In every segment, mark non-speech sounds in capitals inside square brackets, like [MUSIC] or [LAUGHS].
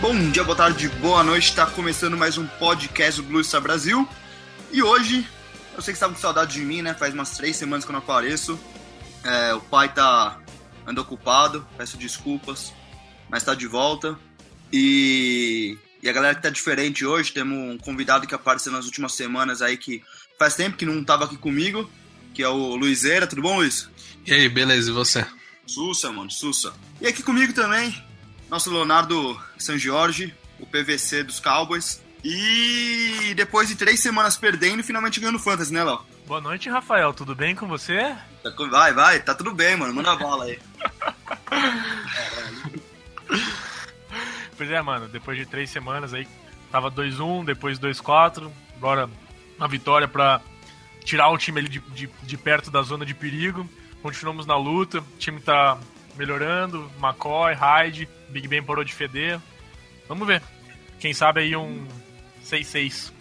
Bom dia, boa tarde, boa noite. Está começando mais um podcast do Blue Star Brasil. E hoje, eu sei que estava com saudade de mim, né? Faz umas três semanas que eu não apareço. É, o pai tá anda ocupado, peço desculpas, mas está de volta. E, e a galera que tá diferente hoje, temos um convidado que apareceu nas últimas semanas aí que faz tempo que não estava aqui comigo, que é o Luizeira. Tudo bom, Luiz? E aí, beleza, e você? Sussa, mano, sussa. E aqui comigo também, nosso Leonardo San Jorge, o PVC dos Cowboys. E depois de três semanas perdendo, finalmente ganhando Fantasy, né, Léo? Boa noite, Rafael. Tudo bem com você? Vai, vai, tá tudo bem, mano. Manda a bola aí. [LAUGHS] Pois é, mano. Depois de três semanas aí, tava 2-1, depois 2-4. Agora uma vitória pra tirar o time ali de, de, de perto da zona de perigo. Continuamos na luta. O time tá melhorando. McCoy, Hyde, Big Ben parou de feder. Vamos ver. Quem sabe aí um 6-6.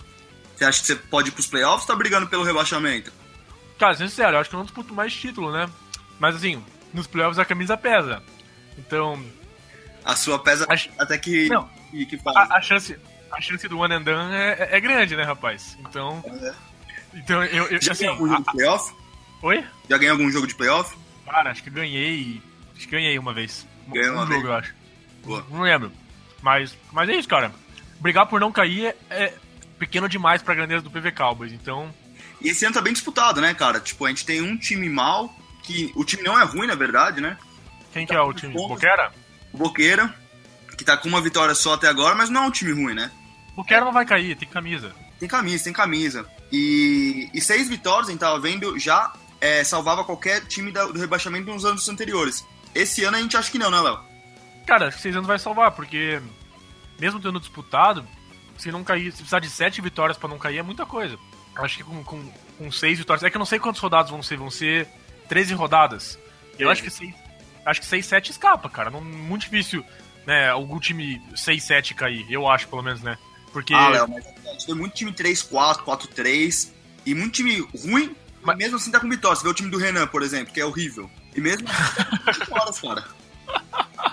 Você acha que você pode ir pros playoffs ou tá brigando pelo rebaixamento? Cara, sendo sincero, eu acho que eu não disputo mais título, né? Mas assim, nos playoffs a camisa pesa. Então. A sua pesa Acho- até que, Não. que, que faz. A, a chance, a chance do one and done é, é- é grande, né, rapaz? Então. Então eu. eu Já assim, ganhou algum jogo a- de playoff? Oi? Já ganhou algum jogo de playoff? Cara, acho que ganhei. Acho que ganhei uma vez. Ganhou uma um vez. jogo, eu acho. Boa. Não lembro. Mas, mas é isso, cara. Brigar por não cair é, é pequeno demais pra grandeza do PV Cowboys. Então, E esse ano tá bem disputado, né, cara? Tipo, a gente tem um time mal, que o time não é ruim, na verdade, né? quem que é o time? pontos. Boquera? O Boqueira, que tá com uma vitória só até agora, mas não é um time ruim, né? Boquera não vai cair, tem camisa. Tem camisa, tem camisa. E, e seis vitórias, a gente tava vendo, já é, salvava qualquer time da- do rebaixamento nos anos anteriores. Esse ano a gente acha que não, né, Léo? Cara, acho que seis anos vai salvar, porque mesmo tendo disputado, se não cair, se precisar de sete vitórias pra não cair, é muita coisa. Acho que com, com, com seis vitórias. É que eu não sei quantas rodadas vão ser, vão ser 13 rodadas. Eu É. acho que seis, acho que 6, 7 escapa, cara. Não, muito difícil, né, algum time 6, 7 cair. Eu acho, pelo menos, né? Porque. Ah, Léo, mas a gente tem muito time 3-4, 4-3, e muito time ruim, mas Mas- mesmo assim tá com vitória. Você vê o time do Renan, por exemplo, que é horrível. E mesmo assim vitórias, cara.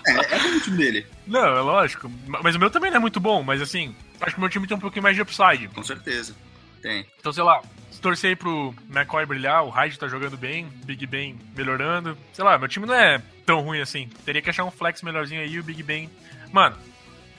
É, é bom o time dele, Não, é lógico. Mas o meu também não é muito bom, mas assim, acho que o meu time tem um pouquinho mais de upside. com certeza. Tem. Então, sei lá, se torcer aí pro McCoy brilhar, o Hyde tá jogando bem, Big Ben melhorando. Sei lá, meu time não é tão ruim assim. Teria que achar um flex melhorzinho aí o Big Ben. Mano,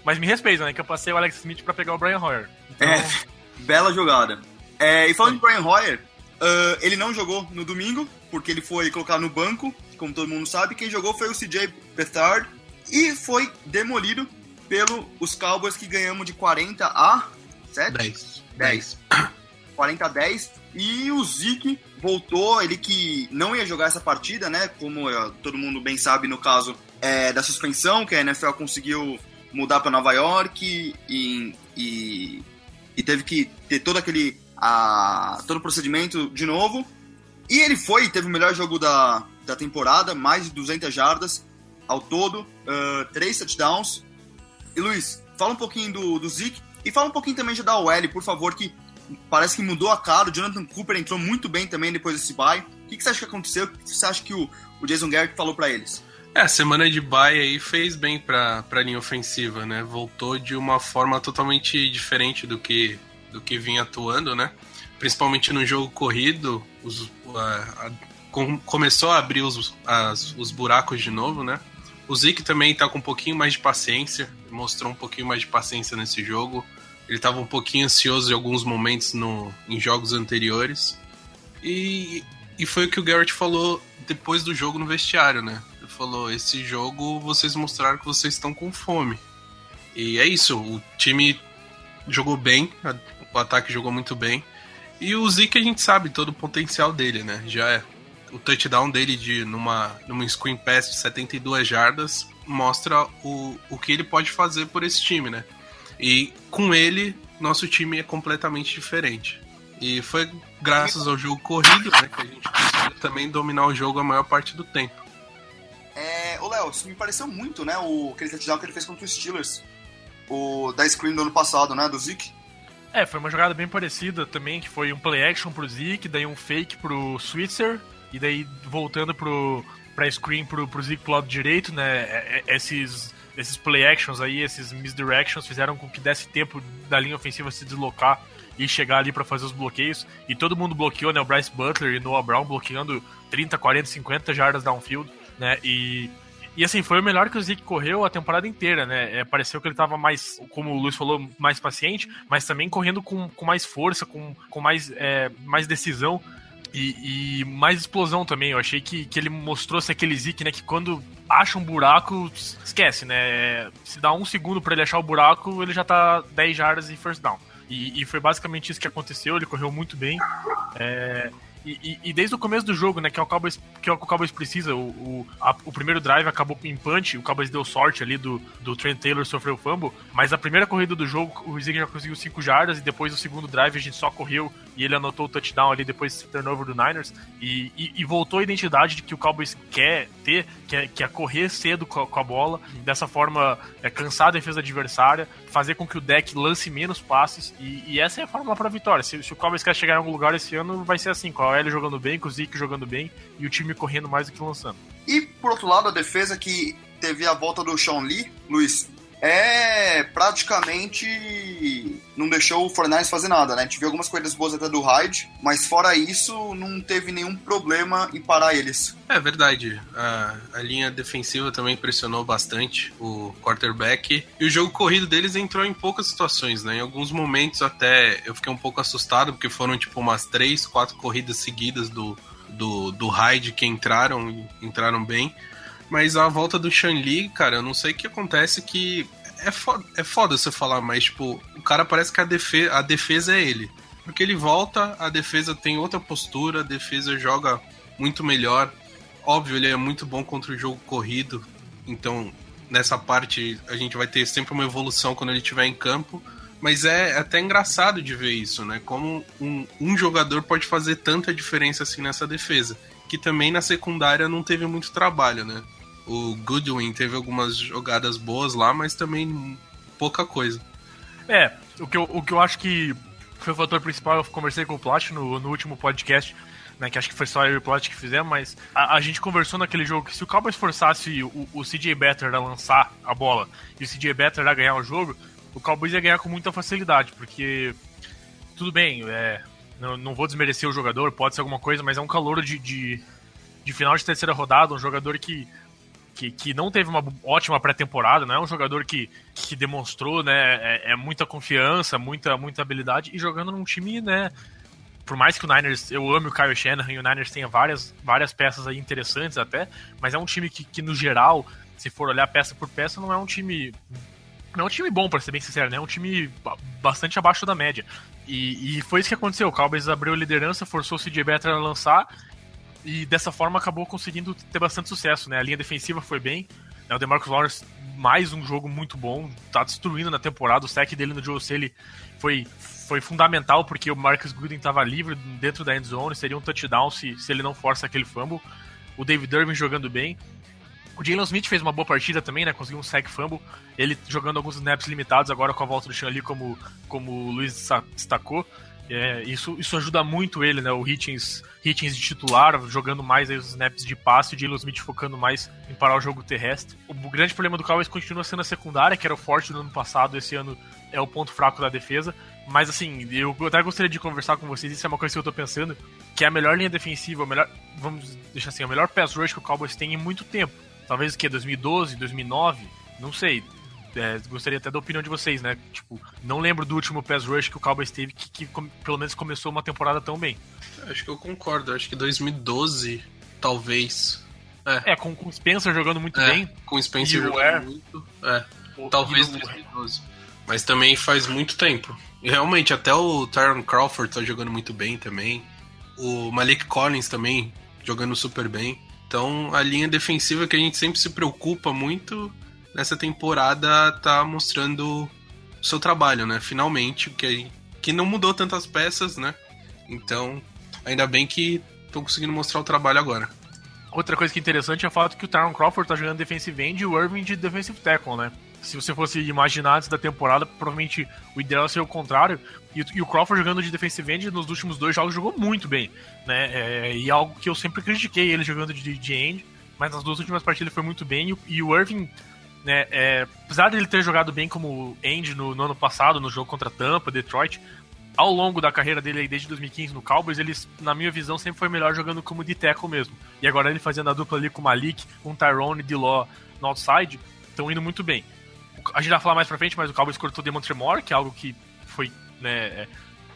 mas me respeita, né? Que eu passei o Alex Smith pra pegar o Brian Hoyer. Então, É, [LAUGHS] bela jogada. É, e falando de Brian Hoyer, ah, ele não jogou no domingo, porque ele foi colocado no banco, como todo mundo sabe. Quem jogou foi o CJ Beathard e foi demolido pelos Cowboys que ganhamos de 40 a 7? 10. 10. 40 a 10. E o Zeke voltou, ele que não ia jogar essa partida, né? Como eh, todo mundo bem sabe, no caso é, da suspensão, que a NFL conseguiu mudar para Nova York e, e, e teve que ter todo aquele. A, todo o procedimento de novo. E ele foi, teve o melhor jogo da, da temporada, mais de 200 jardas ao todo, ah, três touchdowns. E Luiz, fala um pouquinho do, do Zeke e fala um pouquinho também já da OL, por favor, que parece que mudou a cara. O Jonathan Cooper entrou muito bem também depois desse bye. O que, que você acha que aconteceu? O que você acha que o, o Jason Garrett falou para eles? É, a semana de bye aí fez bem pra, pra linha ofensiva, né? Voltou de uma forma totalmente diferente do que, do que vinha atuando, né? Principalmente no jogo corrido, os, a- com- começou a abrir os, as- os buracos de novo, né? O Zeke também tá com um pouquinho mais de paciência, mostrou um pouquinho mais de paciência nesse jogo. Ele estava um pouquinho ansioso em alguns momentos no, em jogos anteriores. E, e foi o que o Garrett falou depois do jogo no vestiário, né? Ele falou: esse jogo vocês mostraram que vocês estão com fome. E é isso, o time jogou bem, o ataque jogou muito bem. E o Zeke a gente sabe todo o potencial dele, né? Já é o touchdown dele de numa, numa screen pass de 72 jardas mostra o, o que ele pode fazer por esse time, né? E com ele, nosso time é completamente diferente. E foi graças ao jogo corrido, né, que a gente conseguiu também dominar o jogo a maior parte do tempo. É, ô Léo, isso me pareceu muito, né, o aquele touchdown que ele fez contra os Steelers. O da screen do ano passado, né, do Zeke. É, foi uma jogada bem parecida também, que foi um play action pro Zeke, daí um fake pro Switzer, e daí voltando pro, pra screen pro, pro Zeke pro lado direito, né? É, é, esses, esses play actions aí, esses misdirections fizeram com que desse tempo da linha ofensiva se deslocar e chegar ali para fazer os bloqueios. E todo mundo bloqueou, né? O Bryce Butler e Noah Brown bloqueando 30, 40, 50 jardas downfield, né? E e assim, foi o melhor que o Zeke correu a temporada inteira, né? É, pareceu que ele tava mais, como o Luiz falou, mais paciente, mas também correndo com, com mais força, com, com mais, é, mais decisão. E, e, mais explosão também. Eu achei que, que ele mostrou ser aquele Zeke, né? Que quando acha um buraco, esquece, né? Se dá um segundo para ele achar o buraco, ele já tá 10 jardas e first down. E, e, foi basicamente isso que aconteceu. Ele correu muito bem. É, e, e, desde o começo do jogo, né, que é o Cowboys, que é o, que Cowboys precisa, o, o, a, o primeiro drive acabou em punch, o Cowboys deu sorte ali do, do Trent Taylor sofreu o fumble, mas a primeira corrida do jogo, o Zig já conseguiu 5 jardas e depois o segundo drive a gente só correu e ele anotou o touchdown ali depois do turnover do Niners e, e, e, voltou a identidade de que o Cowboys quer ter, que é, que é correr cedo com a, com a bola, dessa forma é, cansar a defesa adversária, fazer com que o deck lance menos passes e, e essa é a fórmula para vitória. Se, se, o Cowboys quer chegar em algum lugar esse ano, vai ser assim, com a OL jogando bem, com o Zeke jogando bem e o time correndo mais do que lançando. E por outro lado, a defesa que teve a volta do Sean Lee, Luiz, é praticamente não deixou o Fortnite fazer nada, né? Tive algumas corridas boas até do Hyde, mas fora isso, não teve nenhum problema em parar eles. É verdade. A, a linha defensiva também pressionou bastante o quarterback. E o jogo corrido deles entrou em poucas situações, né? Em alguns momentos até eu fiquei um pouco assustado, porque foram tipo umas três, quatro corridas seguidas do, do, do Hyde que entraram, entraram bem. Mas a volta do Shan Li, cara, eu não sei o que acontece que. É foda, é foda você falar, mas, tipo, o cara parece que a defesa, a defesa é ele. Porque ele volta, a defesa tem outra postura, a defesa joga muito melhor. Óbvio, ele é muito bom contra o jogo corrido. Então, nessa parte, a gente vai ter sempre uma evolução quando ele estiver em campo. Mas é até engraçado de ver isso, né? Como um, um jogador pode fazer tanta diferença assim nessa defesa. Que também na secundária não teve muito trabalho, né? O Goodwin teve algumas jogadas boas lá, mas também pouca coisa. É, o que eu, o que eu acho que foi o fator principal, eu conversei com o Plat no, no último podcast, né, que acho que foi só eu e o Plat que fizemos, mas a, a, gente conversou naquele jogo que se o Cowboys forçasse o, o CJ Better a lançar a bola e o CJ Better a ganhar o jogo, o Cowboys ia ganhar com muita facilidade, porque tudo bem, é, não, não vou desmerecer o jogador, pode ser alguma coisa, mas é um calor de, de, de final de terceira rodada, um jogador que que, que não teve uma ótima pré-temporada, não é um jogador que, que demonstrou né, é, é, muita confiança, muita, muita habilidade e jogando num time, né? Por mais que o Niners, eu ame o Kyle Shanahan e o Niners tenha várias, várias peças aí interessantes até, mas é um time que, que no geral, se for olhar peça por peça, não é um time não é um time bom, para ser bem sincero, né? É um time bastante abaixo da média. E, e, foi isso que aconteceu. O Cowboys abriu a liderança, forçou o CJ Better a lançar e dessa forma acabou conseguindo ter bastante sucesso, né? A linha defensiva foi bem, né? o DeMarcus Lawrence mais um jogo muito bom, tá destruindo na temporada, o sec dele no Joe Staley foi, foi fundamental porque o Marcus Gooden estava livre dentro da end zone, seria um touchdown se, se ele não força aquele fumble. O David Irving jogando bem. O Jalen Smith fez uma boa partida também, né? Conseguiu um sack fumble. Ele jogando alguns snaps limitados agora com a volta do Sean Lee, como, como o Luiz destacou. É, isso, isso ajuda muito ele, né? O Hitchens, Hitchens de titular, jogando mais os snaps de passe, o Jalen Smith focando mais em parar o jogo terrestre. O grande problema do Cowboys continua sendo a secundária, que era o forte do ano passado, esse ano é o ponto fraco da defesa. Mas assim, eu até gostaria de conversar com vocês, isso é uma coisa que eu tô pensando, que é a melhor linha defensiva, a melhor, vamos deixar assim, a melhor pass rush que o Cowboys tem em muito tempo. talvez o que, 2012, 2009? Não sei. É, gostaria até da opinião de vocês, né? Tipo, não lembro do último pass rush que o Cowboys teve que, que pelo menos começou uma temporada tão bem. Acho que eu concordo. Acho que 2012, talvez. É, é com, com o Spencer jogando muito é, bem. Com o Spencer jogando Ware. muito. É, talvez 2012. Mas também faz muito tempo. E realmente, até o Tyron Crawford tá jogando muito bem também. O Malik Collins também jogando super bem. Então, a linha defensiva que a gente sempre se preocupa muito nessa temporada tá mostrando o seu trabalho, né? Finalmente, que, que não mudou tantas peças, né? Então, ainda bem que estão conseguindo mostrar o trabalho agora. Outra coisa que é interessante é o fato que o Tyron Crawford tá jogando defensive end e o Irving de defensive tackle, né? Se você fosse imaginar antes da temporada, provavelmente o ideal seria o contrário. E, o Crawford jogando de defensive end nos últimos dois jogos jogou muito bem, né? É, e algo que eu sempre critiquei ele jogando de, de end, mas nas duas últimas partidas ele foi muito bem. E, e o Irving né, é, apesar dele ter jogado bem como end no, no, ano passado, no jogo contra Tampa, Detroit, ao longo da carreira dele aí, desde 2015 no Cowboys, ele, na minha visão, sempre foi melhor jogando como de tackle mesmo. E agora ele fazendo a dupla ali com o Malik, com o Tyrone e Law no outside, estão indo muito bem. A gente vai falar mais pra frente, mas o Cowboys cortou Demon Tremor, que é algo que foi né, é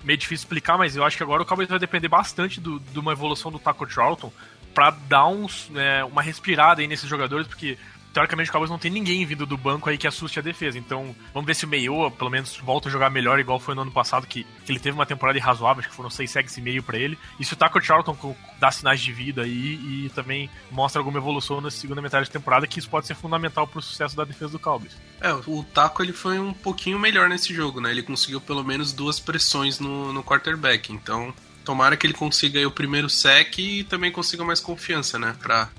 meio difícil explicar, mas eu acho que agora o Cowboys vai depender bastante de do, uma evolução do Taco Charlton para dar uns, né, uma respirada aí nesses jogadores, porque teoricamente o Cowboys não tem ninguém vindo do banco aí que assuste a defesa. Então, vamos ver se o Meio, pelo menos, volta a jogar melhor, igual foi no ano passado, que, que ele teve uma temporada razoável, acho que foram seis sacks e meio pra ele. E se o Taco Charlton dá sinais de vida aí e também mostra alguma evolução na segunda metade da temporada, que isso pode ser fundamental pro sucesso da defesa do Cowboys. É, o Taco ele foi um pouquinho melhor nesse jogo, né? Ele conseguiu pelo menos duas pressões no, no quarterback. Então, tomara que ele consiga o primeiro sec e também consiga mais confiança, né? Pra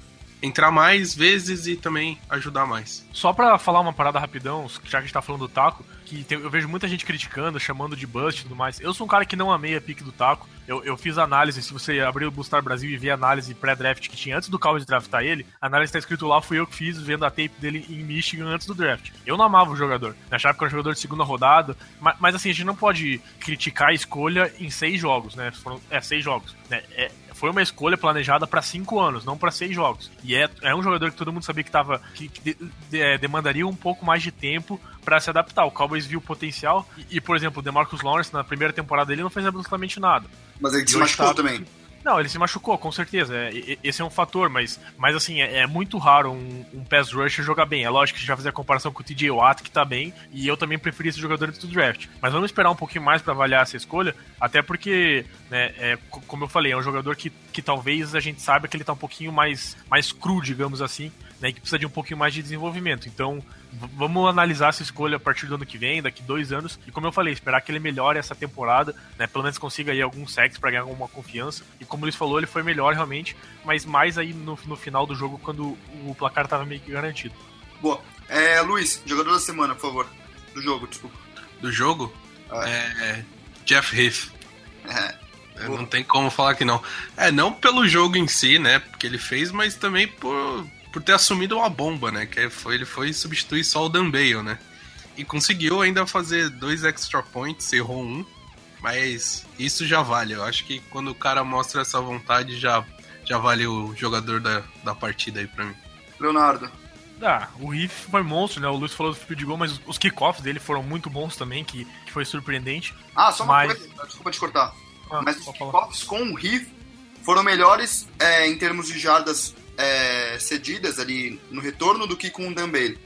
entrar mais vezes e também ajudar mais. Só pra falar uma parada rapidão, já que a gente tá falando do taco, que tem, eu vejo muita gente criticando, chamando de bust e tudo mais. Eu sou um cara que não amei a pique do taco. Eu, eu fiz análise, se você abrir o Bustar Brasil e ver a análise pré-draft que tinha antes do Cowboys draftar ele, a análise tá escrito lá, fui eu que fiz, vendo a tape dele em Michigan antes do draft. Eu não amava o jogador. Achava que era um jogador de segunda rodada, mas, mas assim, a gente não pode criticar a escolha em seis jogos, né? Foram, é, seis jogos. Né? É, foi uma escolha planejada para cinco anos, não para seis jogos. E é, é um jogador que todo mundo sabia que, tava, que, que de, de, é, demandaria um pouco mais de tempo para se adaptar. O Cowboys viu o potencial e, e, por exemplo, o DeMarcus Lawrence na primeira temporada ele não fez absolutamente nada. Mas ele se machucou também. Não, ele se machucou, com certeza. É, esse é um fator, mas, mas assim, é, é muito raro um, um pass rusher jogar bem. É lógico que a gente vai fazer a comparação com o TJ Watt, que tá bem, e eu também preferi esse jogador do draft. Mas vamos esperar um pouquinho mais para avaliar essa escolha, até porque, né, é, como eu falei, é um jogador que, que talvez a gente saiba que ele tá um pouquinho mais, mais cru, digamos assim, né, que precisa de um pouquinho mais de desenvolvimento. Então, vamos analisar essa escolha a partir do ano que vem, daqui dois anos, e como eu falei, esperar que ele melhore essa temporada, né, pelo menos consiga aí alguns sacks para ganhar alguma confiança. E como eles falou, ele foi melhor realmente, mas mais aí no, no final do jogo, quando o placar estava meio que garantido. Boa. É, Luiz, jogador da semana, por favor. Do jogo, desculpa. Do jogo? É, é Jeff Heath. É. Não tem como falar que não. É, não pelo jogo em si, né? Porque ele fez, mas também por, por ter assumido uma bomba, né? Que foi, ele foi substituir só o Dan Bale, né? E conseguiu ainda fazer dois extra points, errou um. Mas isso já vale. Eu acho que quando o cara mostra essa vontade, já, já vale o jogador da, da partida aí pra mim. Leonardo. Ah, o Riff foi monstro, né? O Luiz falou do field goal, mas os kickoffs dele foram muito bons também, que, que foi surpreendente. Ah, só uma mas... coisa, desculpa te cortar. Ah, mas os kickoffs com o Riff foram melhores é, em termos de jardas é, cedidas ali no retorno do que com o Dumbbell.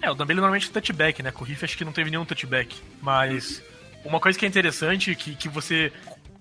É, o Dumbbell normalmente é touchback, né? Com o Riff acho que não teve nenhum touchback. Mas uma coisa que é interessante que, que você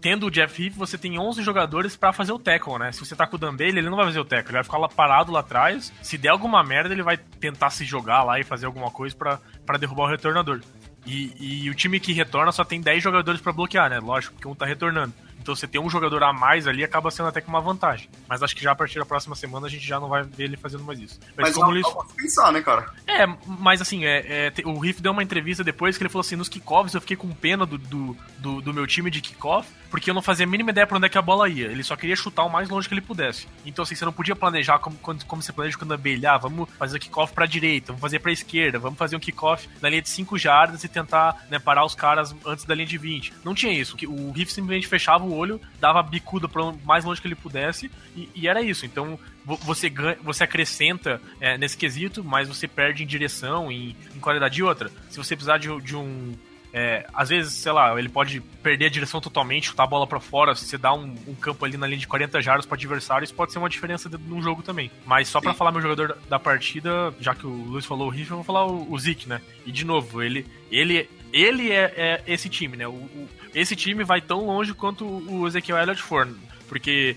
tendo o Jeff Heath, você tem 11 jogadores para fazer o tackle, né? Se você tá com o Dumbbell, ele não vai fazer o tackle, ele vai ficar lá parado lá atrás. Se der alguma merda, ele vai tentar se jogar lá e fazer alguma coisa para derrubar o retornador. E, e, o time que retorna só tem 10 jogadores para bloquear, né? Lógico, porque um tá retornando. Então você ter um jogador a mais ali acaba sendo até que uma vantagem. Mas acho que já a partir da próxima semana a gente já não vai ver ele fazendo mais isso. Mas, mas como ele... pensar, né, cara? É, mas assim, é, é, o Riff deu uma entrevista depois que ele falou assim: nos kickoffs eu fiquei com pena do, do, do, do meu time de kickoff, porque eu não fazia a mínima ideia pra onde é que a bola ia. Ele só queria chutar o mais longe que ele pudesse. Então, assim, você não podia planejar como, como você planeja quando abelhar, vamos fazer o kickoff pra direita, vamos fazer pra esquerda, vamos fazer um kickoff na linha de 5 jardas e tentar né, parar os caras antes da linha de 20. Não tinha isso. O Riff simplesmente fechava o o olho, dava bicuda para mais longe que ele pudesse, e, e era isso. Então você ganha, você acrescenta é, nesse quesito, mas você perde em direção, em, em qualidade de outra. Se você precisar de, de um é, às vezes, sei lá, ele pode perder a direção totalmente, chutar a bola para fora, se você dá um, um, campo ali na linha de 40 jardas para adversário, isso pode ser uma diferença num jogo também. Mas só para falar meu jogador da partida, já que o Luiz falou o Riff, eu vou falar o, o Zik, né? E de novo, ele, ele, ele é, é esse time, né? O, o, esse time vai tão longe quanto o Ezequiel Elliott for, porque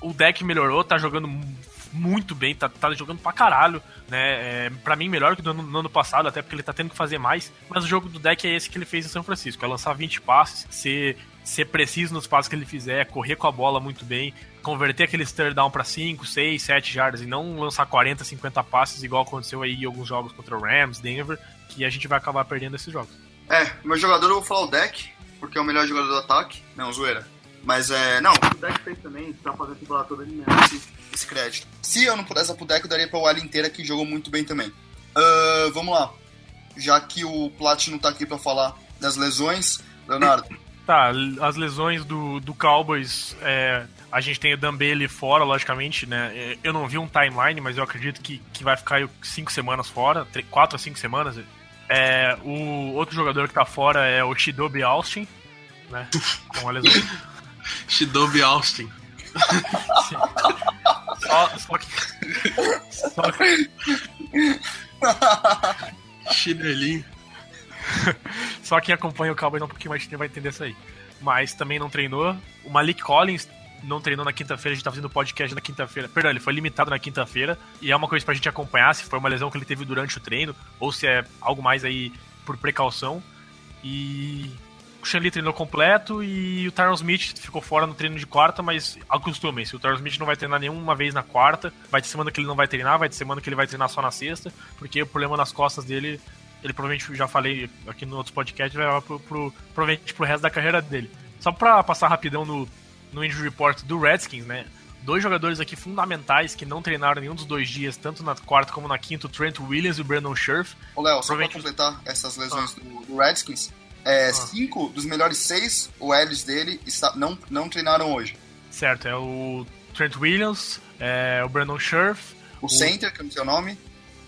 o deck melhorou, tá jogando muito bem, tá, tá jogando pra caralho, né? É, pra mim, melhor que no, no, ano passado, até porque ele tá tendo que fazer mais. Mas o jogo do deck é esse que ele fez em São Francisco: é lançar 20 passes, ser, ser preciso nos passes que ele fizer, correr com a bola muito bem, converter aquele third down pra 5, 6, 7 jardas e não lançar 40, 50 passes, igual aconteceu aí em alguns jogos contra o Rams, Denver, que a gente vai acabar perdendo esses jogos. É, meu jogador eu vou falar o deck, porque é o melhor jogador do ataque. Não, zoeira. Mas é. Não, o deck fez também, tá fazendo a temporada toda ele merece esse crédito. Se eu não pudesse dar pro deck, eu daria pra Wally inteira, que jogou muito bem também. Uh, vamos lá. Já que o Plat não tá aqui pra falar das lesões, Leonardo. [LAUGHS] Tá, as lesões do, do Cowboys, é, a gente tem o Dambele fora, logicamente, né? É, eu não vi um timeline, mas eu acredito que, que vai ficar cinco semanas fora, quatro a cinco semanas. É, o outro jogador que tá fora é o Shidobi Austin, né? Com a lesão. [LAUGHS] Shidobi Austin. Só, só que. Só que. Chinelinho. [LAUGHS] Só quem acompanha o Cowboys um pouquinho mais de tempo vai entender isso aí. Mas também não treinou. O Malik Collins não treinou na quinta-feira, a gente tá fazendo podcast na quinta-feira. Perdão, ele foi limitado na quinta-feira. E é uma coisa pra gente acompanhar se foi uma lesão que ele teve durante o treino, ou se é algo mais aí por precaução. E o Shanley treinou completo e o Tyron Smith ficou fora no treino de quarta, mas acostumem-se, o Tyron Smith não vai treinar nenhuma vez na quarta, vai ter semana que ele não vai treinar, vai ter semana que ele vai treinar só na sexta, porque o problema nas costas dele, ele provavelmente, já falei aqui no outros podcasts, vai levar pro, pro, provavelmente pro resto da carreira dele. Só pra passar rapidão no, no injury report do Redskins, né, dois jogadores aqui fundamentais que não treinaram nenhum dos dois dias, tanto na quarta como na quinta, o Trent Williams e o Brandon Scherf. Ô, Léo, só pra completar essas lesões ah. do, do Redskins, é, ah. Cinco dos melhores seis OLs dele está, não, não treinaram hoje. Certo, é o Trent Williams, é o Brandon Scherf. O, o center, que é o seu nome.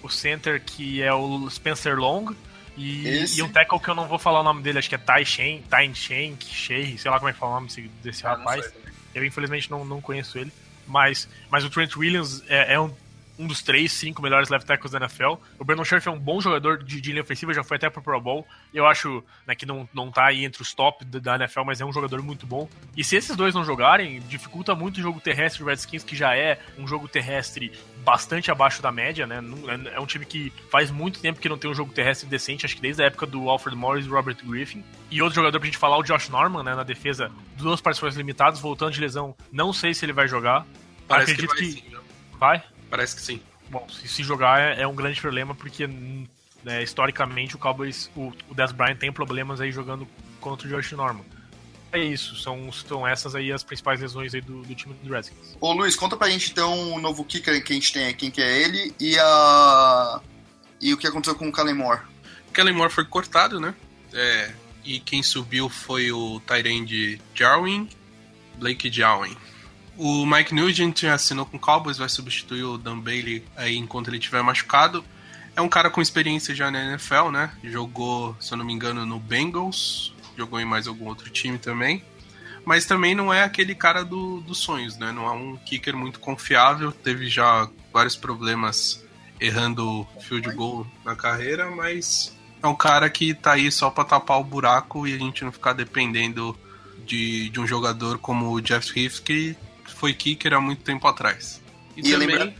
O center, que é o Spencer Long. E, e, um tackle que eu não vou falar o nome dele, acho que é Tai Shen, Tai Shen, Shei, sei lá como é que fala o nome desse, ah, rapaz. Eu infelizmente não, não conheço ele. Mas, mas o Trent Williams é, é um um dos três, cinco melhores left tackles da NFL. O Brandon Scherf é um bom jogador de, de linha ofensiva, já foi até pro Pro Bowl. Eu acho né, que não, não tá aí entre os top da NFL, mas é um jogador muito bom. E se esses dois não jogarem, dificulta muito o jogo terrestre do Redskins, que já é um jogo terrestre bastante abaixo da média, né? É, é um time que faz muito tempo que não tem um jogo terrestre decente, acho que desde a época do Alfred Morris e Robert Griffin. E outro jogador pra gente falar, o Josh Norman, né, na defesa, duas participações limitadas, voltando de lesão. Não sei se ele vai jogar. Parece Acredito que vai. Que... Sim, vai? Parece que sim. Bom, se, jogar é, é, um grande problema porque né, historicamente o Cowboys, o, o Des Bryant tem problemas aí jogando contra o Josh Norman. É isso, são, são essas aí as principais lesões aí do, do time do Redskins. Ô Luiz, conta pra gente então o novo kicker que a gente tem, quem que é ele e a e o que aconteceu com o Kellen Moore. Kellen Moore foi cortado, né? É, e quem subiu foi o Tyrande Jarwin, Blake Jarwin. O Mike Nugent assinou com o Cowboys, vai substituir o Dan Bailey aí enquanto ele estiver machucado. É um cara com experiência já na NFL, né? Jogou, se eu não me engano, no Bengals, jogou em mais algum outro time também. Mas também não é aquele cara do, dos sonhos, né? Não é um kicker muito confiável, teve já vários problemas errando field goal na carreira, mas é um cara que tá aí só pra tapar o buraco e a gente não ficar dependendo de, de um jogador como o Jeff Heath, que foi kicker há muito tempo atrás. E, e também, lembrando,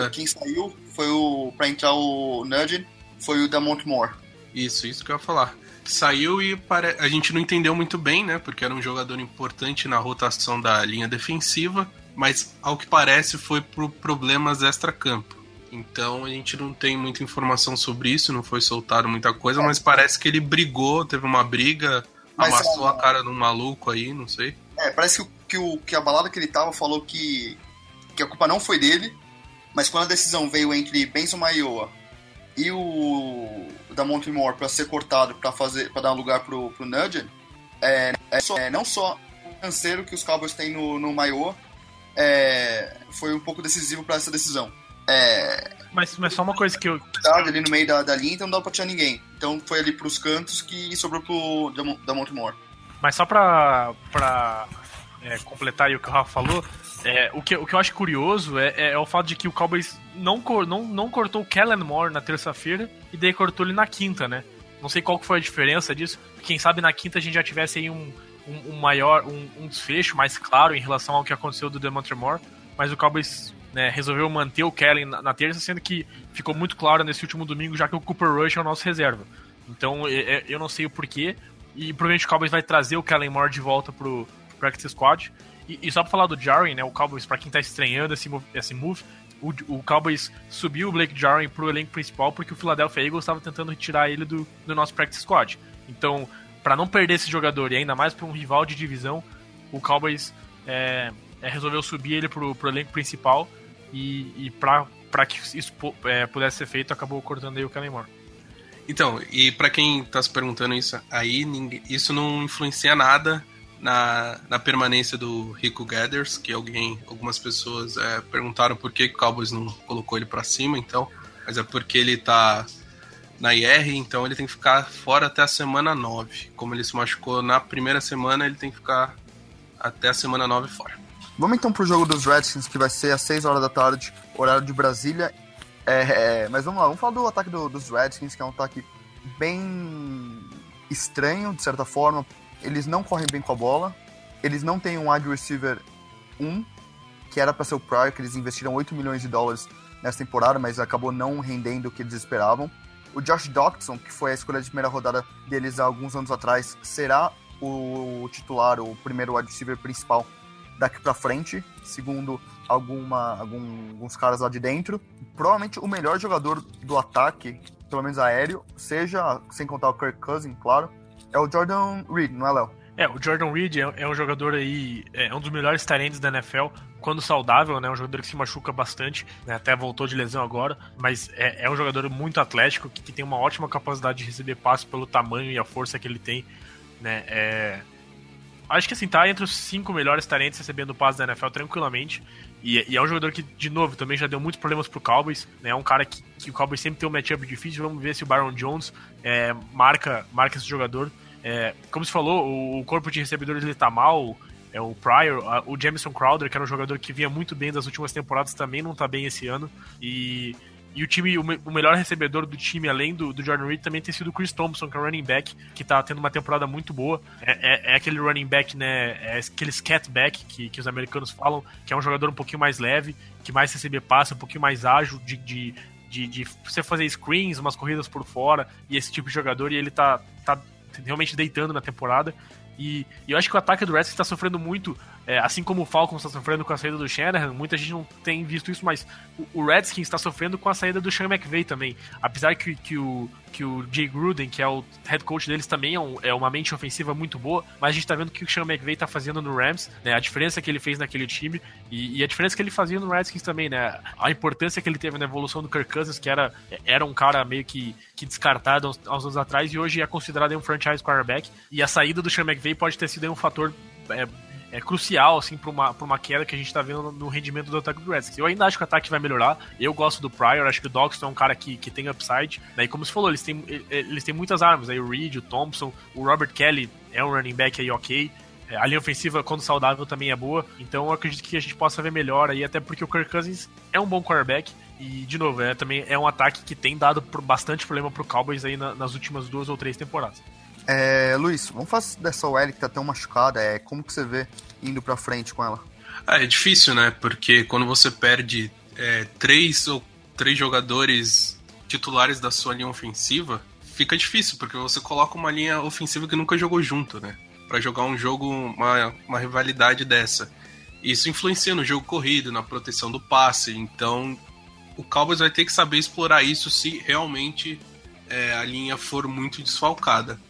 é. quem saiu foi o para entrar o Nugent, foi o Damont Moore. Isso, isso que eu ia falar. Saiu e pare... a gente não entendeu muito bem, né? Porque era um jogador importante na rotação da linha defensiva, mas ao que parece foi por problemas extra-campo. Então a gente não tem muita informação sobre isso, não foi soltado muita coisa, é. mas parece que ele brigou, teve uma briga, mas, amassou a... a cara de um maluco aí, não sei. É, parece que o que, o, que a balada que ele tava falou que, que a culpa não foi dele, mas quando a decisão veio entre Benson Maioa e o da Montemore para ser cortado para fazer para dar lugar pro, pro Nugent, é, é, só, é, não só financeiro que os Cowboys têm no, no maiô é, foi um pouco decisivo para essa decisão. É, mas, mas só uma coisa que eu. Ali no meio da, da linha, então não dá pra tirar ninguém. Então foi ali pros cantos que sobrou pro da Montemore. Mas só pra, pra é, completar o que o Rafa falou, é, o, que, o que eu acho curioso é, é, é, o fato de que o Cowboys não, não, não cortou o Kellen Moore na terça-feira e daí cortou ele na quinta, né? Não sei qual que foi a diferença disso. Quem sabe na quinta a gente já tivesse aí um, um, um maior, um, um, desfecho mais claro em relação ao que aconteceu do Demontre Moore, mas o Cowboys né, resolveu manter o Kellen na, na, terça, sendo que ficou muito claro nesse último domingo, já que o Cooper Rush é o nosso reserva. Então eu não sei o porquê, e provavelmente o Cowboys vai trazer o Kellen Moore de volta pro Practice Squad. E, e, só pra falar do Jarwin, né, o Cowboys, pra quem tá estranhando esse, esse move, o, o Cowboys subiu o Blake Jarwin pro elenco principal porque o Philadelphia Eagles estava tentando retirar ele do, do nosso Practice Squad. Então, para não perder esse jogador e ainda mais para um rival de divisão, o Cowboys é, é, resolveu subir ele pro, pro elenco principal e, e para que isso é, pudesse ser feito, acabou cortando aí o Kellen Moore. Então, e para quem tá se perguntando isso aí, ninguém, isso não influencia nada na, na permanência do Rico Gathers, que alguém, algumas pessoas é, perguntaram por que o Cowboys não colocou ele para cima, então, mas é porque ele tá na IR, então ele tem que ficar fora até a semana 9. Como ele se machucou na primeira semana, ele tem que ficar até a semana 9 fora. Vamos então pro jogo dos Redskins, que vai ser às 6 horas da tarde, horário de Brasília. É, é, mas vamos lá, vamos falar do ataque do, dos Redskins, que é um ataque bem estranho, de certa forma. Eles não correm bem com a bola. Eles não têm um wide receiver 1, que era para ser o Pryor, que eles investiram 8 milhões de dólares nessa temporada, mas acabou não rendendo o que eles esperavam. O Josh Doctson, que foi a escolha de primeira rodada deles há alguns anos atrás, será o titular, o primeiro wide receiver principal daqui para frente, segundo alguma, algum, alguns caras lá de dentro. Provavelmente o melhor jogador do ataque, pelo menos aéreo, seja, sem contar o Kirk Cousins, claro, é o Jordan Reed, não é, Léo? É, o Jordan Reed é, é, um jogador aí, é um dos melhores talentos da NFL, quando saudável, né? Um jogador que se machuca bastante, né, até voltou de lesão agora, mas é, é um jogador muito atlético, que, que, tem uma ótima capacidade de receber passes pelo tamanho e a força que ele tem, né? É, acho que assim, tá entre os cinco melhores talentos recebendo passes da NFL tranquilamente. E, e, é um jogador que, de novo, também já deu muitos problemas pro Cowboys. Né? É um cara que, que o Cowboys sempre tem um matchup difícil. Vamos ver se o Byron Jones é, marca, marca esse jogador. É, como você falou, o, corpo de recebedores ele tá mal. É o Pryor, o Jamison Crowder, que era um jogador que vinha muito bem das últimas temporadas, também não tá bem esse ano. E e o time, o, melhor recebedor do time, além do, do, Jordan Reed, também tem sido o Chris Thompson, que é o running back, que tá tendo uma temporada muito boa. É, é, é aquele running back, né? É aquele scat back que, que os americanos falam, que é um jogador um pouquinho mais leve, que mais receber passe, um pouquinho mais ágil de, de, de, de você fazer screens, umas corridas por fora, e esse tipo de jogador, e ele tá, tá realmente deitando na temporada. E, e, eu acho que o ataque do Redskins está sofrendo muito, é, assim como o Falcons está sofrendo com a saída do Shanahan, muita gente não tem visto isso, mas o, o Redskins está sofrendo com a saída do Sean McVay também. Apesar que, que, o, que o Jay Gruden, que é o head coach deles, também é, um, é uma mente ofensiva muito boa, mas a gente está vendo o que o Sean McVay está fazendo no Rams, né, a diferença que ele fez naquele time e, e, a diferença que ele fazia no Redskins também, né, a importância que ele teve na evolução do Kirk Cousins, que era, era um cara meio que, que descartado aos, anos atrás e hoje é considerado um franchise quarterback, e a saída do Sean McVay pode ter sido um fator é, é crucial, assim, para uma, pra uma queda que a gente está vendo no rendimento do ataque do Redskins. Eu ainda acho que o ataque vai melhorar. Eu gosto do Pryor, acho que o Doxton é um cara que, que tem upside. Né? E como você falou, eles têm, eles têm muitas armas. Aí o Reed, o Thompson, o Robert Kelly é um running back aí ok. É, a linha ofensiva, quando saudável, também é boa. Então eu acredito que a gente possa ver melhor aí, até porque o Kirk Cousins é um bom quarterback. E, de novo, é, também é um ataque que tem dado bastante problema pro Cowboys aí na, nas últimas duas ou três temporadas. É, Luiz, vamos falar dessa OL que tá tão machucada. É, como que você vê indo pra frente com ela? Ah, é difícil, né? Porque quando você perde é, três ou três jogadores titulares da sua linha ofensiva, fica difícil, porque você coloca uma linha ofensiva que nunca jogou junto, né? Para jogar um jogo, uma, uma rivalidade dessa. Isso influencia no jogo corrido, na proteção do passe. Então, o Cowboys vai ter que saber explorar isso se realmente é, a linha for muito desfalcada.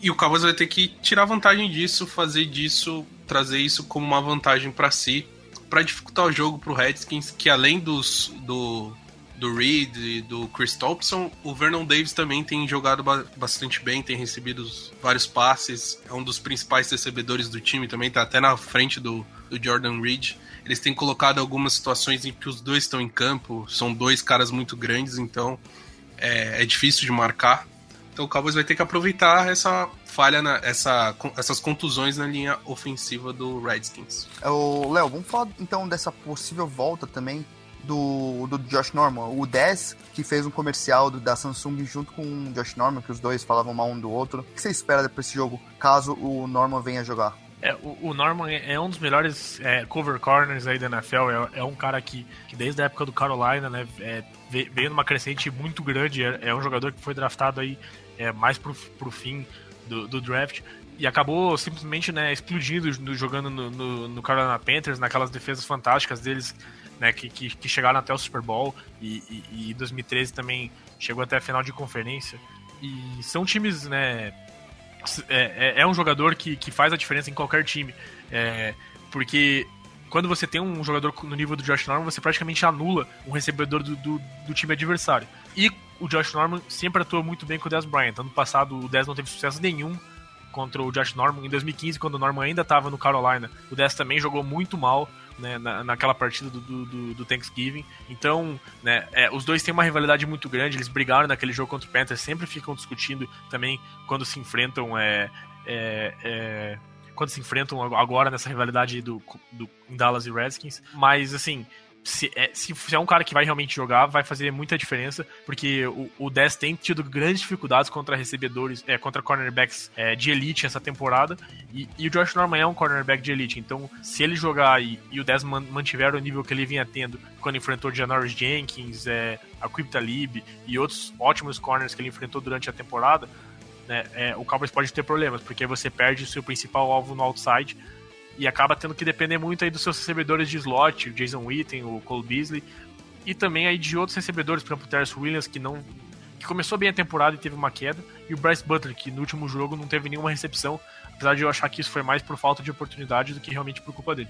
E o Cowboys vai ter que tirar vantagem disso, fazer disso, trazer isso como uma vantagem para si, para dificultar o jogo pro Redskins, que além dos do do Reed e do Chris Thompson, o Vernon Davis também tem jogado ba bastante bem, tem recebido vários passes, é um dos principais recebedores do time também, tá até na frente do, do Jordan Reed. Eles têm colocado algumas situações em que os dois estão em campo, são dois caras muito grandes, então é, é difícil de marcar. Então o Cowboys vai ter que aproveitar essa falha, na, essa, essas contusões na linha ofensiva do Redskins. Léo, vamos falar então dessa possível volta também do, do Josh Norman. O 10, que fez um comercial do, da Samsung junto com o Josh Norman, que os dois falavam mal um do outro. O que você espera para esse jogo, caso o Norman venha jogar? É, o, Norman é um dos melhores é, cover corners aí da NFL. É, é, um cara que, que desde a época do Carolina, né, é, veio numa crescente muito grande. É, é, um jogador que foi draftado aí é, mais pro, pro fim do, do draft e acabou simplesmente né, explodindo jogando no, no, no, Carolina Panthers, naquelas defesas fantásticas deles, né, que, que, que chegaram até o Super Bowl, e, e, e, em 2013 também chegou até a final de conferência. E são times, né. É, é, é um jogador que, que faz a diferença em qualquer time. É, porque quando você tem um jogador no nível do Josh Norman, você praticamente anula um recebedor do, do, do time adversário. E o Josh Norman sempre atuou muito bem com o Dez Bryant. Ano passado o Dez não teve sucesso nenhum contra o Josh Norman. Em 2015, quando o Norman ainda estava no Carolina, o Dez também jogou muito mal. Né, na, naquela partida do, do, do Thanksgiving. Então, né, é, os dois têm uma rivalidade muito grande, eles brigaram naquele jogo contra o Panthers, sempre ficam discutindo também quando se enfrentam. É, é, é quando se enfrentam agora nessa rivalidade do, do Dallas e Redskins. Mas, assim, se é, se, é um cara que vai realmente jogar, vai fazer muita diferença, porque o, o Dez tem tido grandes dificuldades contra recebedores, é, contra cornerbacks é, de elite essa temporada, e, e, o Josh Norman é um cornerback de elite, então se ele jogar e, e o Dez mantiver o nível que ele vinha tendo quando enfrentou Janoris Jenkins, é, a Talib e outros ótimos corners que ele enfrentou durante a temporada, né, é, o Cowboys pode ter problemas, porque você perde o seu principal alvo no outside, e acaba tendo que depender muito aí dos seus recebedores de slot, o Jason Witten, o Cole Beasley, e também aí de outros recebedores, por exemplo, o Terrence Williams, que não que começou bem a temporada e teve uma queda, e o Bryce Butler, que no último jogo não teve nenhuma recepção, apesar de eu achar que isso foi mais por falta de oportunidade do que realmente por culpa dele.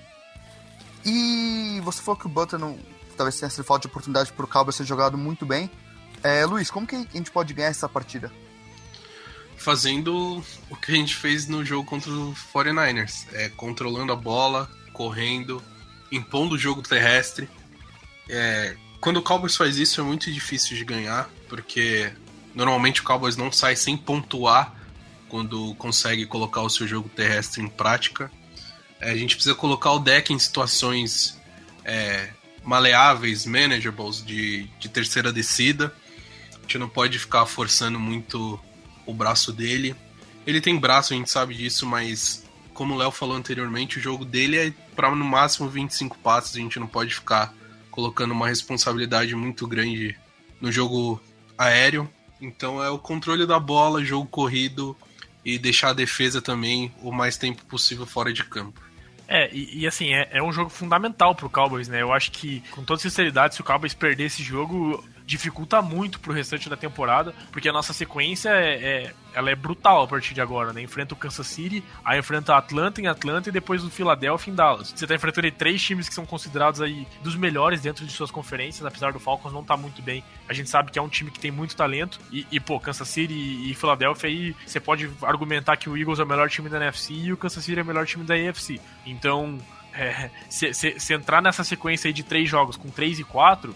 E você falou que o Butler não talvez tenha sido falta de oportunidade por Cowboys ser jogado muito bem. É, Luiz, como que a gente pode ganhar essa partida? Fazendo o que a gente fez no jogo contra o 49ers. É, controlando a bola, correndo, impondo o jogo terrestre. É, quando o Cowboys faz isso é muito difícil de ganhar, porque normalmente o Cowboys não sai sem pontuar quando consegue colocar o seu jogo terrestre em prática. É, a gente precisa colocar o deck em situações é, maleáveis, manageables, de, de terceira descida. A gente não pode ficar forçando muito o braço dele. Ele tem braço, a gente sabe disso, mas como o Léo falou anteriormente, o jogo dele é para no máximo 25 passos, a gente não pode ficar colocando uma responsabilidade muito grande no jogo aéreo. Então é o controle da bola, jogo corrido e deixar a defesa também o mais tempo possível fora de campo. É, e, e assim, é, é, um jogo fundamental pro Cowboys, né? Eu acho que, com toda sinceridade, se o Cowboys perder esse jogo, dificulta muito pro restante da temporada, porque a nossa sequência é, é, ela é brutal a partir de agora, né? Enfrenta o Kansas City, aí enfrenta a Atlanta em Atlanta e depois o Philadelphia em Dallas. Você tá enfrentando aí três times que são considerados aí dos melhores dentro de suas conferências, apesar do Falcons não tá muito bem. A gente sabe que é um time que tem muito talento e, e pô, Kansas City e Philadelphia aí você pode argumentar que o Eagles é o melhor time da NFC e o Kansas City é o melhor time da AFC. Então, é, se, se, se, entrar nessa sequência aí de três jogos com 3 e 4,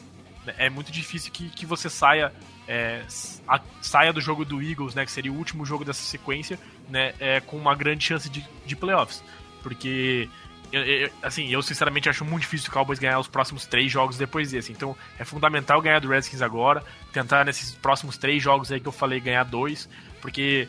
é muito difícil que, que você saia é, a, saia do jogo do Eagles, né, que seria o último jogo dessa sequência, né, é, com uma grande chance de, de playoffs. Porque, eu, eu, assim, eu sinceramente acho muito difícil o Cowboys ganhar os próximos três jogos depois desse. Então, é fundamental ganhar do Redskins agora, tentar nesses próximos três jogos aí que eu falei ganhar dois, porque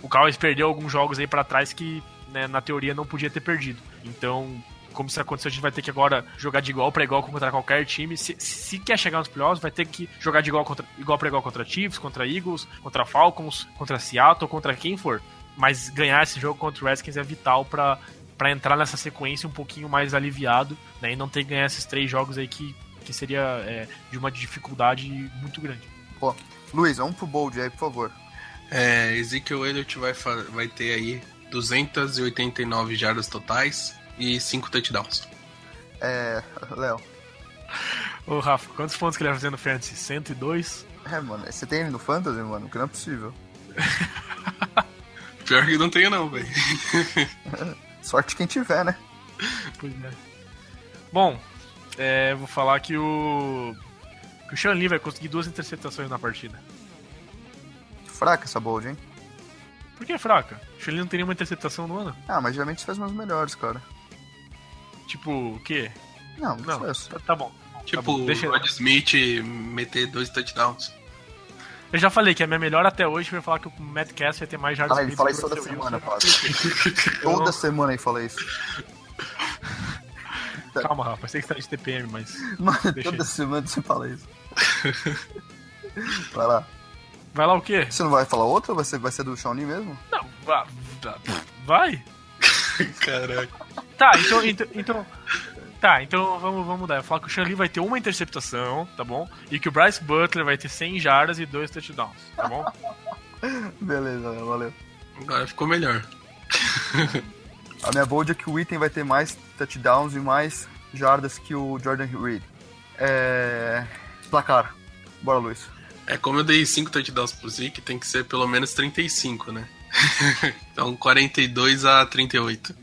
o Cowboys perdeu alguns jogos aí para trás que, né, na teoria, não podia ter perdido. Então, como isso aconteceu, a gente vai ter que agora jogar de igual para igual contra qualquer time. Se, se quer chegar nos playoffs, vai ter que jogar de igual, contra, igual para igual contra Chiefs, contra Eagles, contra Falcons, contra Seattle, contra quem for. Mas ganhar esse jogo contra o Redskins é vital para para entrar nessa sequência um pouquinho mais aliviado né, e não ter que ganhar esses três jogos aí que, que seria é, de uma dificuldade muito grande. Pô, Luiz, vamos pro bold aí, por favor. É, Ezekiel Elliott vai, vai ter aí 289 jardas totais, e cinco touchdowns. É, Léo. Ô, Rafa, quantos pontos que ele vai fazer no Fantasy? 102? É, mano, você tem ele no Fantasy, mano? Que não é possível. [LAUGHS] Pior que não tenho, não, velho. [LAUGHS] Sorte quem tiver, né? Pois é. Bom, é, vou falar que o. Que o Sean Lee vai conseguir duas interceptações na partida. Fraca essa bold, hein? Por que é fraca? O Sean Lee não tem nenhuma interceptação no ano? Ah, mas geralmente você faz umas melhores, cara. Tipo, o quê? Não, Não, tá, tá bom. Tipo, bom, deixa- o Rod Smith meter dois touchdowns. Eu já falei que a minha melhor até hoje foi falar que o Matt Cass ia ter mais jardas Ah, ele fala isso toda semana. [LAUGHS] Fábio. Toda semana ele fala isso. [LAUGHS] Calma, Rafa, sei que você tá de TPM, mas. [LAUGHS] Mano, toda aí. semana você fala isso. Vai lá. Vai lá o quê? Você não vai falar outra ou vai ser, vai ser do Shawnee mesmo? Não, vá- vai? [LAUGHS] Caraca. Tá, então. então, então tá, então vamos, vamos mudar. Eu falo que o Sean Lee vai ter uma interceptação, tá bom? E que o Bryce Butler vai ter 100 jardas e dois touchdowns, tá bom? Beleza, valeu. Agora ficou melhor. A minha bold é que o item vai ter mais touchdowns e mais jardas que o Jordan Reed. É. Placar. Bora, Luiz. É, como eu dei 5 touchdowns pro Zeke, tem que ser pelo menos 35, né? [LAUGHS] então 42 a 38.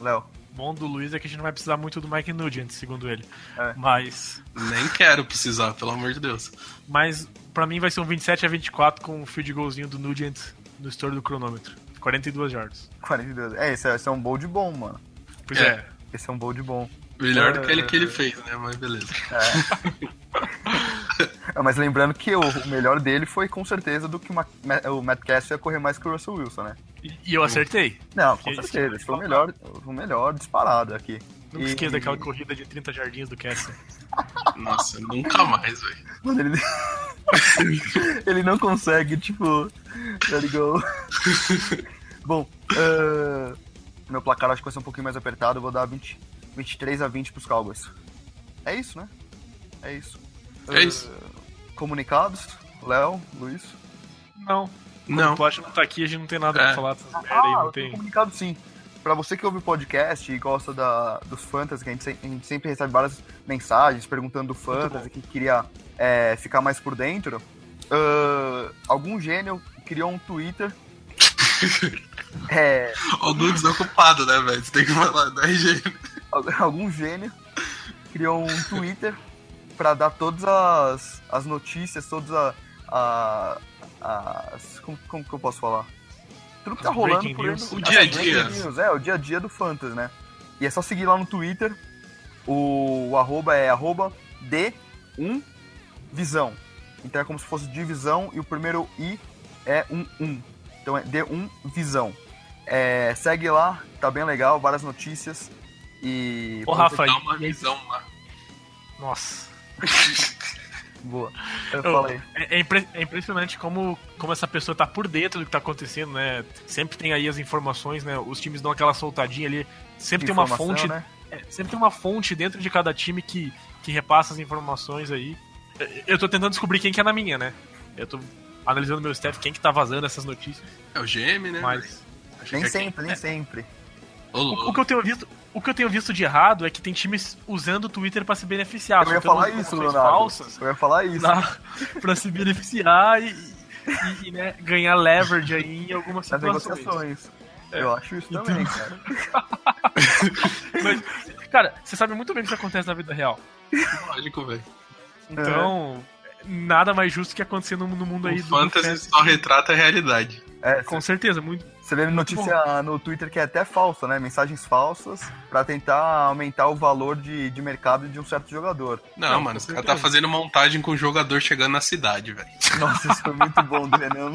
Léo. O bom do Luiz é que a gente não vai precisar muito do Mike Nugent, segundo ele. É. Mas. Nem quero precisar, pelo amor de Deus. Mas pra mim vai ser um 27 a 24 com o field goalzinho do Nugent no estouro do cronômetro. 42 jardas. 42. É, esse é, esse é um bold bom, mano. Pois É. é. Esse é um bold bom. Melhor do É. que ele que ele fez, né? Mas beleza. É, [LAUGHS] [LAUGHS] mas lembrando que o, o melhor dele foi com certeza do que o, Ma- Ma- o Matt Cass ia correr mais que o Russell Wilson, né? E, eu acertei. Não, com certeza. Esse foi o faltar. melhor, o melhor disparado aqui. Nunca esqueça daquela corrida de 30 jardinhas do Kessler. [LAUGHS] Nossa, nunca mais, velho. Mano, ele... [LAUGHS] ele não consegue, tipo. Let it go. Bom, eh, meu placar acho que vai ser um pouquinho mais apertado. Eu vou dar 20, 23 a 20 pros Cowboys. É isso, né? É isso. É isso. Eh, comunicados? Léo, Luiz? Não. Não. O Plot não tá aqui, a gente não tem nada É. pra falar dessas merda aí, Ah, não eu tenho tem. comunicado sim. Pra você que ouve o podcast e gosta da, dos fantasy, que a gente, a gente sempre recebe várias mensagens perguntando do fantasy, que queria é, ficar mais por dentro, ah, algum gênio criou um Twitter. [LAUGHS] é, Algum desocupado, né, velho? Você tem que falar, não é jeito. algum gênio criou um Twitter pra dar todas as, as notícias, todas a, a- as. Como, como que eu posso falar? Tudo que tá rolando por news. aí. O dia a dia. news, É, o dia a dia do Fantasy, né? E é só seguir lá no Twitter. O, o arroba é arroba D1 Visão. Então é como se fosse divisão e o primeiro I é um 1. Então é D1 Visão. É, segue lá, tá bem legal, várias notícias. E. Ô, Rafa, Dá uma visão lá. Nossa. [LAUGHS] Boa. Eu Eu- falei. É, é impre- é impressionante como, como essa pessoa tá por dentro do que tá acontecendo, né? Sempre tem aí as informações, né? Os times dão aquela soltadinha ali. Sempre tem uma fonte. né? é, sempre tem uma fonte dentro de cada time que, que repassa as informações aí. Eu- Eu tô tentando descobrir quem que é na minha, né? Eu tô analisando meu staff, quem que tá vazando essas notícias. É o GM, né? Mas. Nem é sempre, quem- nem sempre. Ô, O, o que eu tenho visto. O que eu tenho visto de errado é que tem times usando o Twitter pra se beneficiar. Eu ia falar isso, Leonardo. falsas Eu ia falar isso. na, [LAUGHS] pra se beneficiar e, e- e, né, ganhar leverage aí em algumas situações. negociações. É. Eu acho isso também, cara. [LAUGHS] Mas, cara, você sabe muito bem o que isso acontece na vida real. Lógico, velho. Então, nada mais justo que acontecer no, no mundo aí O do fantasy fantasy. só retrata a realidade. É, Com certeza, muito. Você vê notícia no Twitter que é até falsa, né? Mensagens falsas pra tentar aumentar o valor de, de mercado de um certo jogador. Não, Não, mano, os caras tá fazendo montagem com o jogador chegando na cidade, velho. [LAUGHS] Nossa, isso foi muito bom do Renan.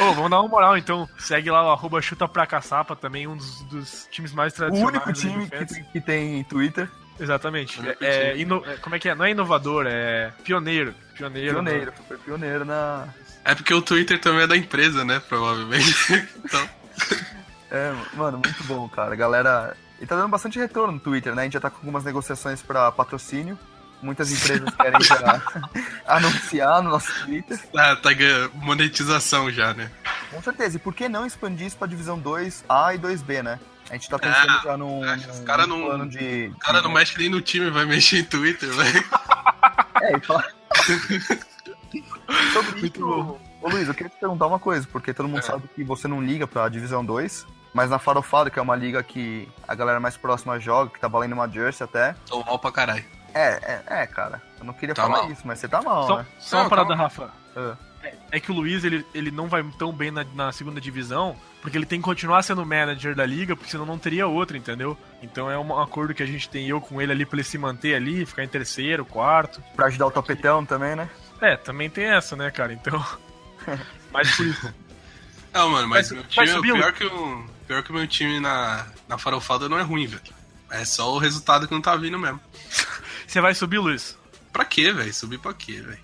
Ô, vamos dar uma moral então. Segue lá o arroba chuta pra caçapa, também um dos, dos times mais O tradicionais. único aí do time que, que tem Twitter, Exatamente. É, ino- é, como é que é? Não é inovador, é pioneiro. Pioneiro. pioneiro. Foi pioneiro na. É porque o Twitter também é da empresa, né? Provavelmente. [LAUGHS] Então, É, mano, muito bom, cara. Galera. E tá dando bastante retorno no Twitter, né? A gente já tá com algumas negociações pra patrocínio. Muitas empresas querem já [LAUGHS] anunciar no nosso Twitter. ah, tá ganhando monetização já, né? Com certeza. E por que não expandir isso pra divisão 2A e 2B, né? A gente tá pensando Ah, já num, cara num não- plano de. O cara não mexe nem no time, vai mexer em Twitter, velho. [LAUGHS] É, e fala... [LAUGHS] Sobre isso, ô Luiz, eu queria te perguntar uma coisa, porque todo mundo É. sabe que você não liga pra Divisão 2, mas na Farofada, que é uma liga que a galera mais próxima joga, que tá valendo uma jersey até. Tô mal pra caralho. É, é, é, cara. Eu não queria Tá falar mal. isso, mas você tá mal, Só, né? só Não, uma parada, calma. Rafa. Ah. É que o Luiz, ele, ele não vai tão bem na, na segunda divisão, porque ele tem que continuar sendo manager da liga, porque senão não teria outra, entendeu? Então é um acordo que a gente tem eu com ele ali pra ele se manter ali, ficar em terceiro, quarto. Pra ajudar o topetão também, né? É, também tem essa, né, cara? Então. [LAUGHS] Mas por isso. Não, mano, mas Vai- meu time é pior que o. Pior que o meu time na, na farofada não é ruim, velho. É só o resultado que não tá vindo mesmo. Você vai subir, Luiz? Pra quê, velho? Subir pra quê, velho?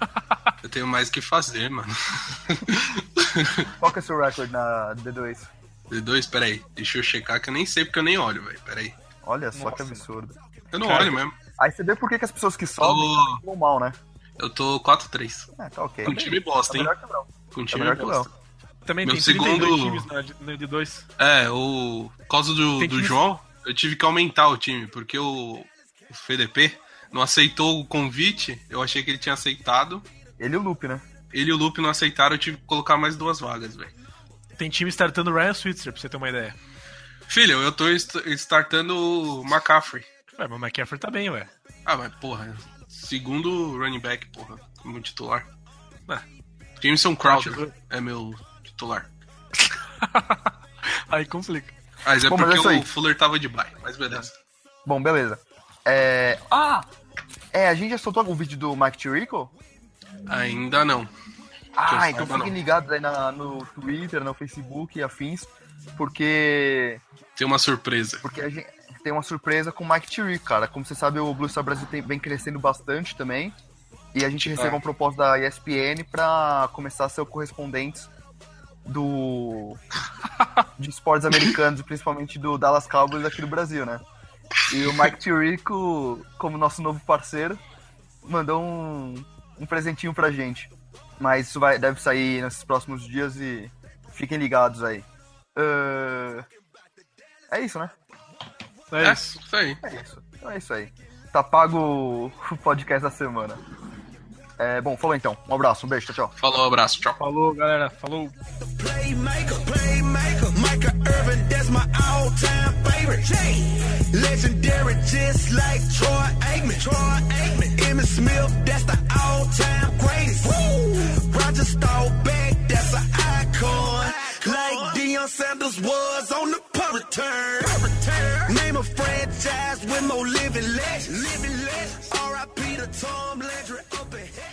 [LAUGHS] Eu tenho mais o que fazer, mano. [LAUGHS] Qual que é o seu recorde na D2? D2, peraí. Deixa eu checar que eu nem sei porque eu nem olho, velho. Peraí. Olha só que Nossa, absurdo. Eu não Cara, olho mesmo. Aí você vê por que, que as pessoas que sobem Tô- vão mal, né? Eu tô 4-3. É, tá ok. Com time bosta, Tá hein? que. Com Tá time que bosta. Também Meu tem 32 segundo- times na, na D2. É, o. Por causa do, Tem do João, eu tive que aumentar o time, porque o, o FDP não aceitou o convite. Eu achei que ele tinha aceitado. Ele e o Lupe, né? Ele e o Lupe não aceitaram, eu tive que colocar mais duas vagas, velho. Tem time startando Ryan Switzer, pra você ter uma ideia. Filho, eu tô startando o McCaffrey. Ué, mas o McCaffrey tá bem, ué. Ah, mas porra, segundo running back, porra, como titular. Ah. Jameson Crowder é meu titular. [LAUGHS] Aí complica. Mas é Bom, mas porque é isso aí. o Fuller tava de bye, mas beleza. Bom, beleza. É... Ah! É, a gente já soltou algum vídeo do Mike Tirico? Ainda não. Ah, então fiquem não. ligados aí na- no Twitter, no Facebook e afins, porque, Tem uma surpresa. porque a gente tem uma surpresa com o Mike Tirico, cara. Como você sabe, o Blue Star Brasil tem, vem crescendo bastante também. E a gente recebeu É. uma proposta da ESPN pra começar a ser o correspondente do [LAUGHS] de esportes americanos, principalmente do Dallas Cowboys aqui do Brasil, né? E o Mike Tirico, como nosso novo parceiro, mandou um, um presentinho pra gente. Mas isso vai, deve sair nesses próximos dias e fiquem ligados aí. Ah, É isso, né? É, É, isso. isso aí. É isso. Então é isso aí. Tá pago o podcast da semana. É, bom, falou então. Um abraço, um beijo, tchau, tchau. Falou, abraço, tchau. Falou, galera. Falou. Playmaker, Irvin, that's my all-time favorite. Legendary, just like Troy Aikman. Troy Aikman, Emmitt Smith, that's the all-time greatest. Woo! Roger Staubach, that's an icon. Like Deion Sanders was on the punt return. Name a franchise with more living legends. Living legends. R.I.P. to Tom Landry up heaven.